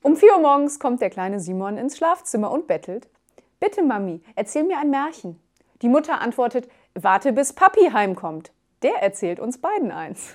Um 4 Uhr morgens kommt der kleine Simon ins Schlafzimmer und bettelt. Bitte, Mami, erzähl mir ein Märchen. Die Mutter antwortet, warte bis Papi heimkommt. Der erzählt uns beiden eins.